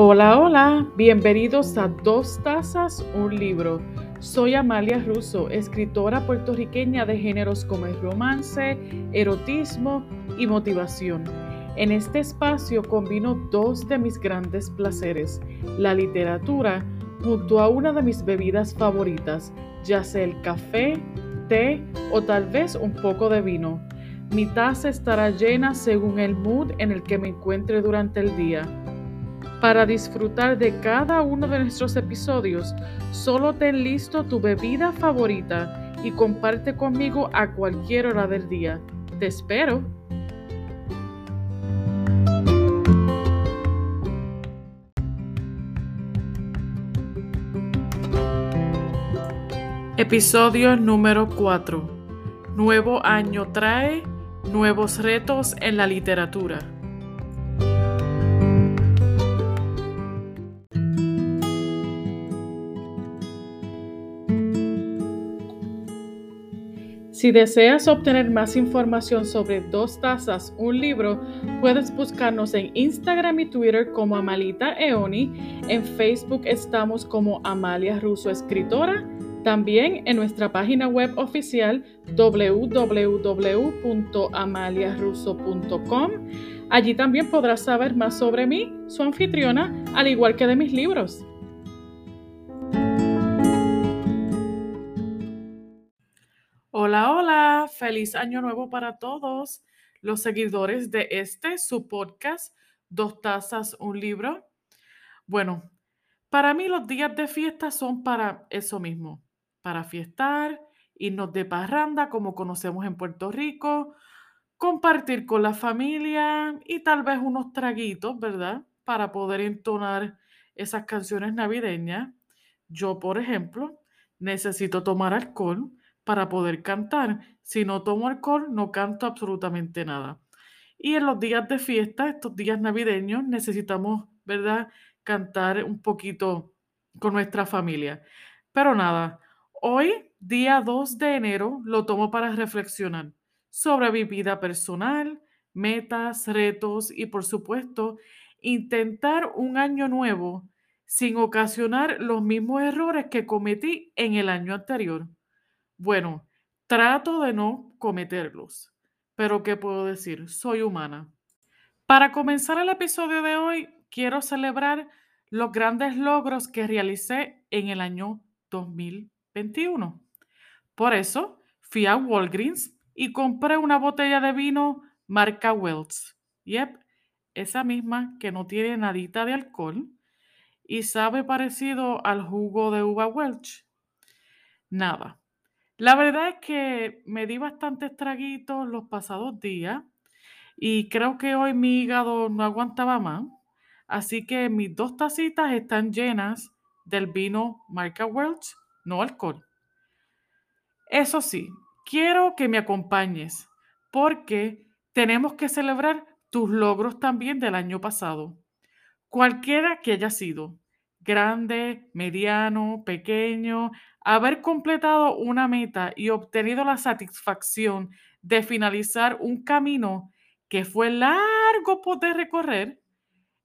Hola, hola, bienvenidos a Dos Tazas, un libro. Soy Amalia Russo, escritora puertorriqueña de géneros como el romance, erotismo y motivación. En este espacio combino dos de mis grandes placeres, la literatura junto a una de mis bebidas favoritas, ya sea el café, té o tal vez un poco de vino. Mi taza estará llena según el mood en el que me encuentre durante el día. Para disfrutar de cada uno de nuestros episodios, solo ten listo tu bebida favorita y comparte conmigo a cualquier hora del día. Te espero. Episodio número 4. Nuevo año trae nuevos retos en la literatura. Si deseas obtener más información sobre Dos Tazas, un libro, puedes buscarnos en Instagram y Twitter como Amalita Eoni. En Facebook estamos como Amalia Russo Escritora. También en nuestra página web oficial www.amaliarusso.com. Allí también podrás saber más sobre mí, su anfitriona, al igual que de mis libros. Hola, hola, feliz año nuevo para todos los seguidores de este, su podcast, Dos Tazas, un libro. Bueno, para mí los días de fiesta son para eso mismo, para fiestar, irnos de parranda como conocemos en Puerto Rico, compartir con la familia y tal vez unos traguitos, ¿verdad? Para poder entonar esas canciones navideñas. Yo, por ejemplo, necesito tomar alcohol para poder cantar. Si no tomo alcohol, no canto absolutamente nada. Y en los días de fiesta, estos días navideños, necesitamos, ¿verdad?, cantar un poquito con nuestra familia. Pero nada, hoy, día 2 de enero, lo tomo para reflexionar sobre mi vida personal, metas, retos y, por supuesto, intentar un año nuevo sin ocasionar los mismos errores que cometí en el año anterior. Bueno, trato de no cometerlos, pero ¿qué puedo decir? Soy humana. Para comenzar el episodio de hoy, quiero celebrar los grandes logros que realicé en el año 2021. Por eso, fui a Walgreens y compré una botella de vino marca Wells. Yep, esa misma que no tiene nadita de alcohol y sabe parecido al jugo de uva Welch. Nada, la verdad es que me di bastantes traguitos los pasados días y creo que hoy mi hígado no aguantaba más. Así que mis dos tacitas están llenas del vino marca Welch, no alcohol. Eso sí, quiero que me acompañes porque tenemos que celebrar tus logros también del año pasado. Cualquiera que haya sido, grande, mediano, pequeño, haber completado una meta y obtenido la satisfacción de finalizar un camino que fue largo poder recorrer,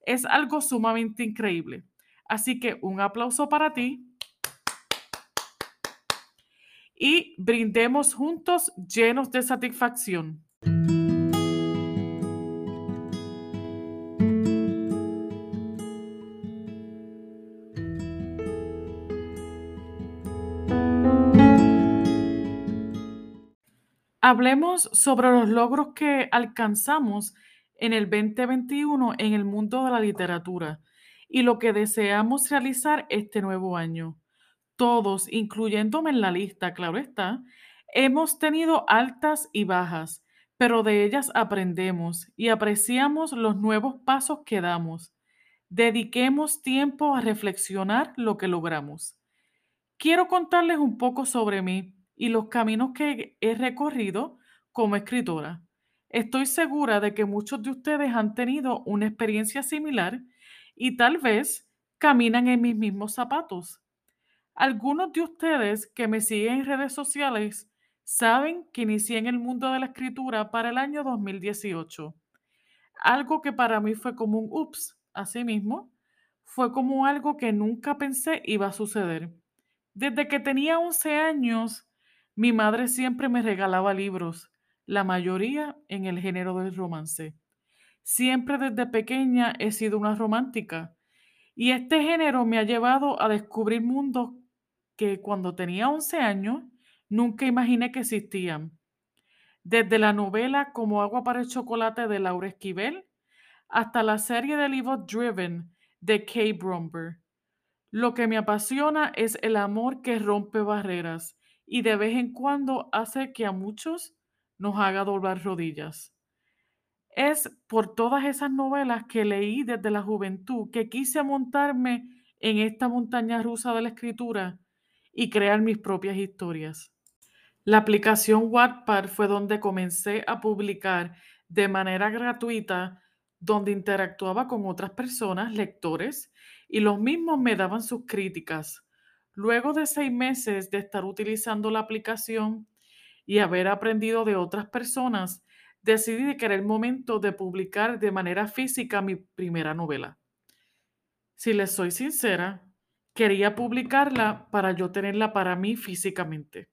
es algo sumamente increíble. Así que un aplauso para ti. Y brindemos juntos llenos de satisfacción. Hablemos sobre los logros que alcanzamos en el 2021 en el mundo de la literatura y lo que deseamos realizar este nuevo año. Todos, incluyéndome en la lista, claro está, hemos tenido altas y bajas, pero de ellas aprendemos y apreciamos los nuevos pasos que damos. Dediquemos tiempo a reflexionar lo que logramos. Quiero contarles un poco sobre mí y los caminos que he recorrido como escritora. Estoy segura de que muchos de ustedes han tenido una experiencia similar y tal vez caminan en mis mismos zapatos. Algunos de ustedes que me siguen en redes sociales saben que inicié en el mundo de la escritura para el año 2018. Algo que para mí fue como un ups, asimismo, fue como algo que nunca pensé iba a suceder. Desde que tenía 11 años, mi madre siempre me regalaba libros, la mayoría en el género del romance. Siempre desde pequeña he sido una romántica y este género me ha llevado a descubrir mundos que cuando tenía 11 años nunca imaginé que existían. Desde la novela Como agua para el chocolate de Laura Esquivel hasta la serie de libros Driven de Kay Bromberg. Lo que me apasiona es el amor que rompe barreras y de vez en cuando hace que a muchos nos haga doblar rodillas. Es por todas esas novelas que leí desde la juventud que quise montarme en esta montaña rusa de la escritura y crear mis propias historias. La aplicación Wattpad fue donde comencé a publicar de manera gratuita, donde interactuaba con otras personas, lectores, y los mismos me daban sus críticas. Luego de seis meses de estar utilizando la aplicación y haber aprendido de otras personas, decidí que era el momento de publicar de manera física mi primera novela. Si les soy sincera, quería publicarla para yo tenerla para mí físicamente.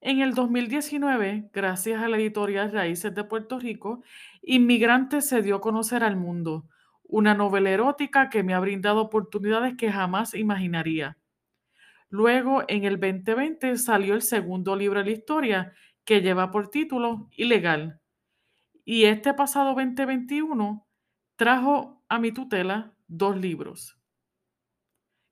En el 2019, gracias a la editorial Raíces de Puerto Rico, Inmigrante se dio a conocer al mundo, una novela erótica que me ha brindado oportunidades que jamás imaginaría. Luego, en el 2020, salió el segundo libro de la historia, que lleva por título Ilegal. Y este pasado 2021 trajo a mi tutela dos libros.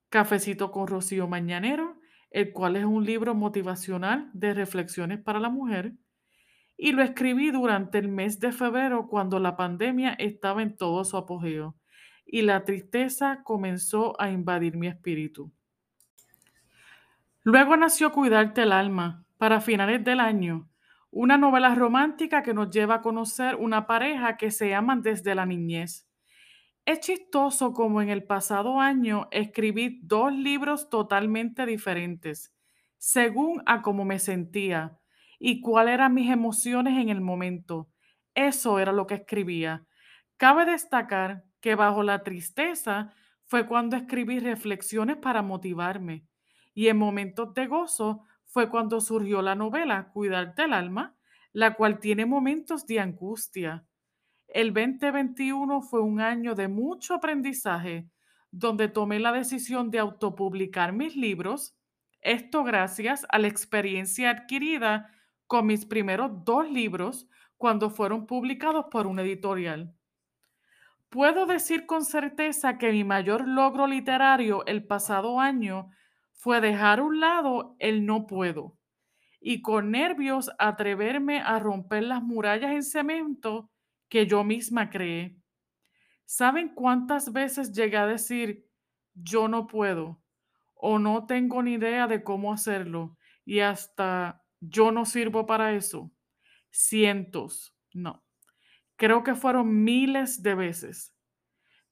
Cafecito con Rocío Mañanero, el cual es un libro motivacional de reflexiones para la mujer, y lo escribí durante el mes de febrero cuando la pandemia estaba en todo su apogeo y la tristeza comenzó a invadir mi espíritu. Luego nació Cuidarte el alma, para finales del año, una novela romántica que nos lleva a conocer una pareja que se aman desde la niñez. Es chistoso como en el pasado año escribí dos libros totalmente diferentes, según a cómo me sentía y cuáles eran mis emociones en el momento. Eso era lo que escribía. Cabe destacar que bajo la tristeza fue cuando escribí reflexiones para motivarme y en momentos de gozo fue cuando surgió la novela Cuidar del alma, la cual tiene momentos de angustia. El 2021 fue un año de mucho aprendizaje, donde tomé la decisión de autopublicar mis libros, esto gracias a la experiencia adquirida con mis primeros dos libros cuando fueron publicados por una editorial. Puedo decir con certeza que mi mayor logro literario el pasado año fue dejar a un lado el no puedo y con nervios atreverme a romper las murallas en cemento que yo misma creé. ¿Saben cuántas veces llegué a decir yo no puedo o no tengo ni idea de cómo hacerlo y hasta yo no sirvo para eso? Cientos, no. Creo que fueron miles de veces.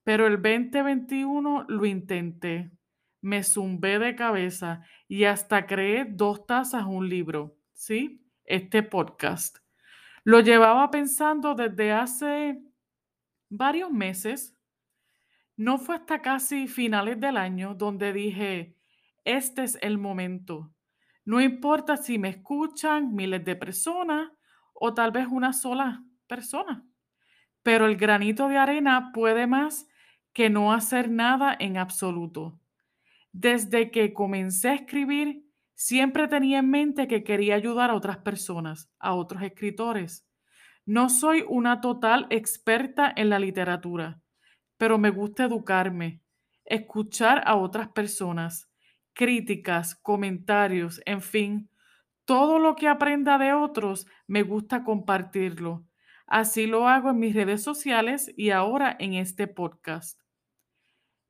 Pero el 2021 lo intenté me zumbé de cabeza y hasta creé dos tazas un libro, ¿sí? Este podcast. Lo llevaba pensando desde hace varios meses. No fue hasta casi finales del año donde dije, este es el momento. No importa si me escuchan miles de personas o tal vez una sola persona, pero el granito de arena puede más que no hacer nada en absoluto. Desde que comencé a escribir, siempre tenía en mente que quería ayudar a otras personas, a otros escritores. No soy una total experta en la literatura, pero me gusta educarme, escuchar a otras personas, críticas, comentarios, en fin, todo lo que aprenda de otros me gusta compartirlo. Así lo hago en mis redes sociales y ahora en este podcast.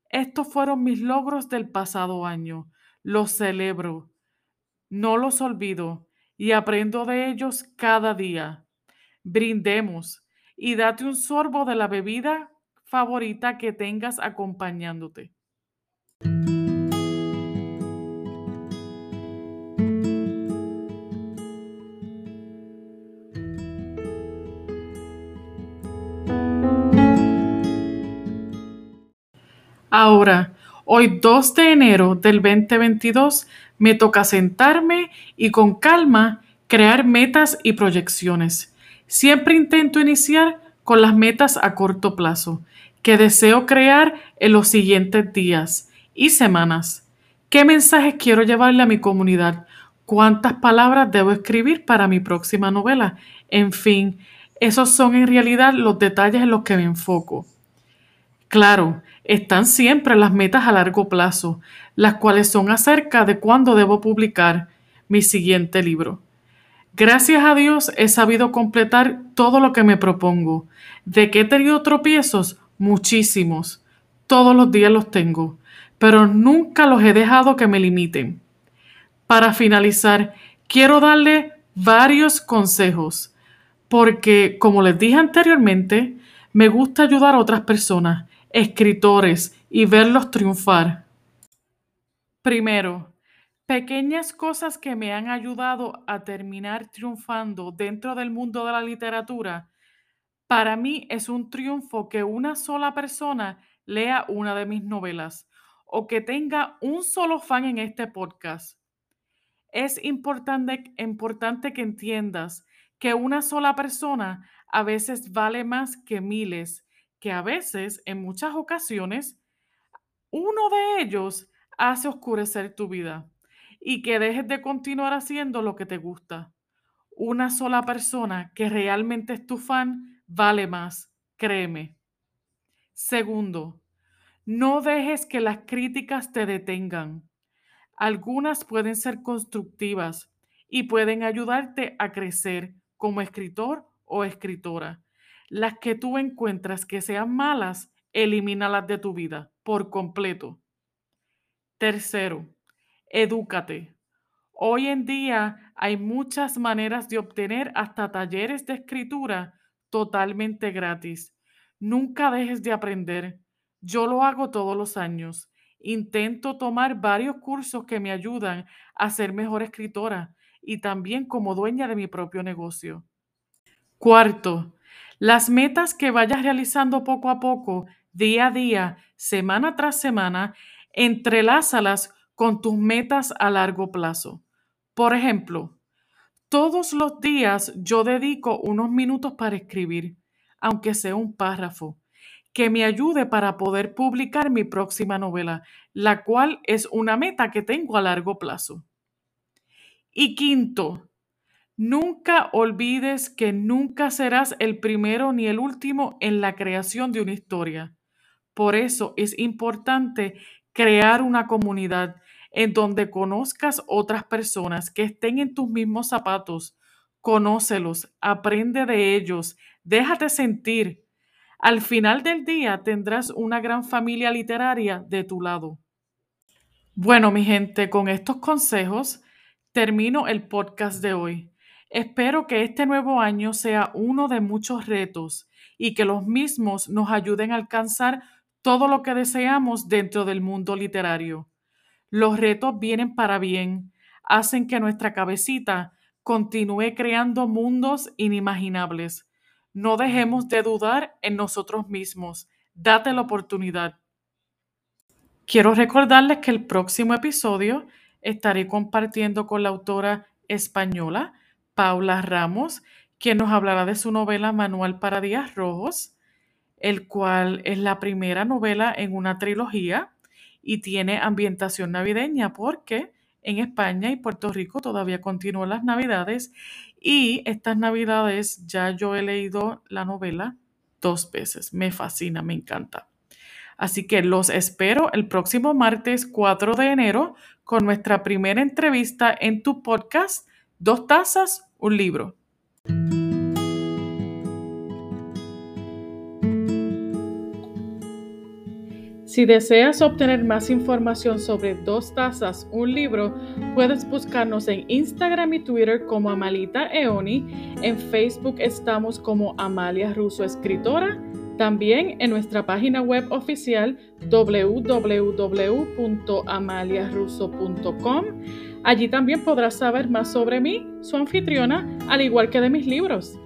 Estos fueron mis logros del pasado año. Los celebro. No los olvido y aprendo de ellos cada día. Brindemos y date un sorbo de la bebida favorita que tengas acompañándote. Ahora, hoy 2 de enero del 2022, me toca sentarme y con calma crear metas y proyecciones. Siempre intento iniciar con las metas a corto plazo que deseo crear en los siguientes días y semanas. ¿Qué mensajes quiero llevarle a mi comunidad? ¿Cuántas palabras debo escribir para mi próxima novela? En fin, esos son en realidad los detalles en los que me enfoco. Claro, están siempre las metas a largo plazo, las cuales son acerca de cuándo debo publicar mi siguiente libro. Gracias a Dios he sabido completar todo lo que me propongo. ¿De qué he tenido tropiezos? Muchísimos. Todos los días los tengo, pero nunca los he dejado que me limiten. Para finalizar, quiero darle varios consejos, porque, como les dije anteriormente, me gusta ayudar a otras personas escritores y verlos triunfar. Primero, pequeñas cosas que me han ayudado a terminar triunfando dentro del mundo de la literatura. Para mí es un triunfo que una sola persona lea una de mis novelas o que tenga un solo fan en este podcast. Es importante, importante que entiendas que una sola persona a veces vale más que miles que a veces, en muchas ocasiones, uno de ellos hace oscurecer tu vida y que dejes de continuar haciendo lo que te gusta. Una sola persona que realmente es tu fan vale más, créeme. Segundo, no dejes que las críticas te detengan. Algunas pueden ser constructivas y pueden ayudarte a crecer como escritor o escritora las que tú encuentras que sean malas, elimínalas de tu vida por completo. Tercero, edúcate. Hoy en día hay muchas maneras de obtener hasta talleres de escritura totalmente gratis. Nunca dejes de aprender. Yo lo hago todos los años. Intento tomar varios cursos que me ayudan a ser mejor escritora y también como dueña de mi propio negocio. Cuarto, las metas que vayas realizando poco a poco, día a día, semana tras semana, entrelázalas con tus metas a largo plazo. Por ejemplo, todos los días yo dedico unos minutos para escribir, aunque sea un párrafo, que me ayude para poder publicar mi próxima novela, la cual es una meta que tengo a largo plazo. Y quinto, Nunca olvides que nunca serás el primero ni el último en la creación de una historia. Por eso es importante crear una comunidad en donde conozcas otras personas que estén en tus mismos zapatos. Conócelos, aprende de ellos, déjate sentir. Al final del día tendrás una gran familia literaria de tu lado. Bueno, mi gente, con estos consejos termino el podcast de hoy. Espero que este nuevo año sea uno de muchos retos y que los mismos nos ayuden a alcanzar todo lo que deseamos dentro del mundo literario. Los retos vienen para bien, hacen que nuestra cabecita continúe creando mundos inimaginables. No dejemos de dudar en nosotros mismos. Date la oportunidad. Quiero recordarles que el próximo episodio estaré compartiendo con la autora española Paula Ramos, quien nos hablará de su novela Manual para Días Rojos, el cual es la primera novela en una trilogía y tiene ambientación navideña porque en España y Puerto Rico todavía continúan las navidades y estas navidades ya yo he leído la novela dos veces. Me fascina, me encanta. Así que los espero el próximo martes 4 de enero con nuestra primera entrevista en tu podcast, Dos Tazas, un libro. Si deseas obtener más información sobre Dos Tazas, un libro, puedes buscarnos en Instagram y Twitter como Amalita Eoni. En Facebook estamos como Amalia Russo Escritora. También en nuestra página web oficial www.amaliarusso.com. Allí también podrás saber más sobre mí, su anfitriona, al igual que de mis libros.